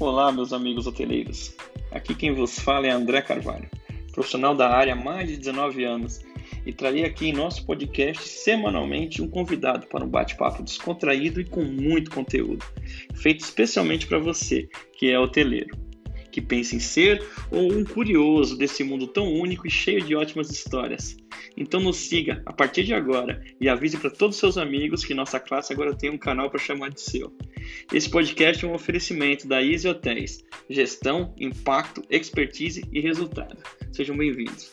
Olá, meus amigos hoteleiros. Aqui quem vos fala é André Carvalho, profissional da área há mais de 19 anos e trarei aqui em nosso podcast semanalmente um convidado para um bate-papo descontraído e com muito conteúdo, feito especialmente para você que é hoteleiro que pensa em ser ou um curioso desse mundo tão único e cheio de ótimas histórias. Então nos siga a partir de agora e avise para todos os seus amigos que nossa classe agora tem um canal para chamar de seu. Esse podcast é um oferecimento da Easy Hotéis, gestão, impacto, expertise e resultado. Sejam bem-vindos.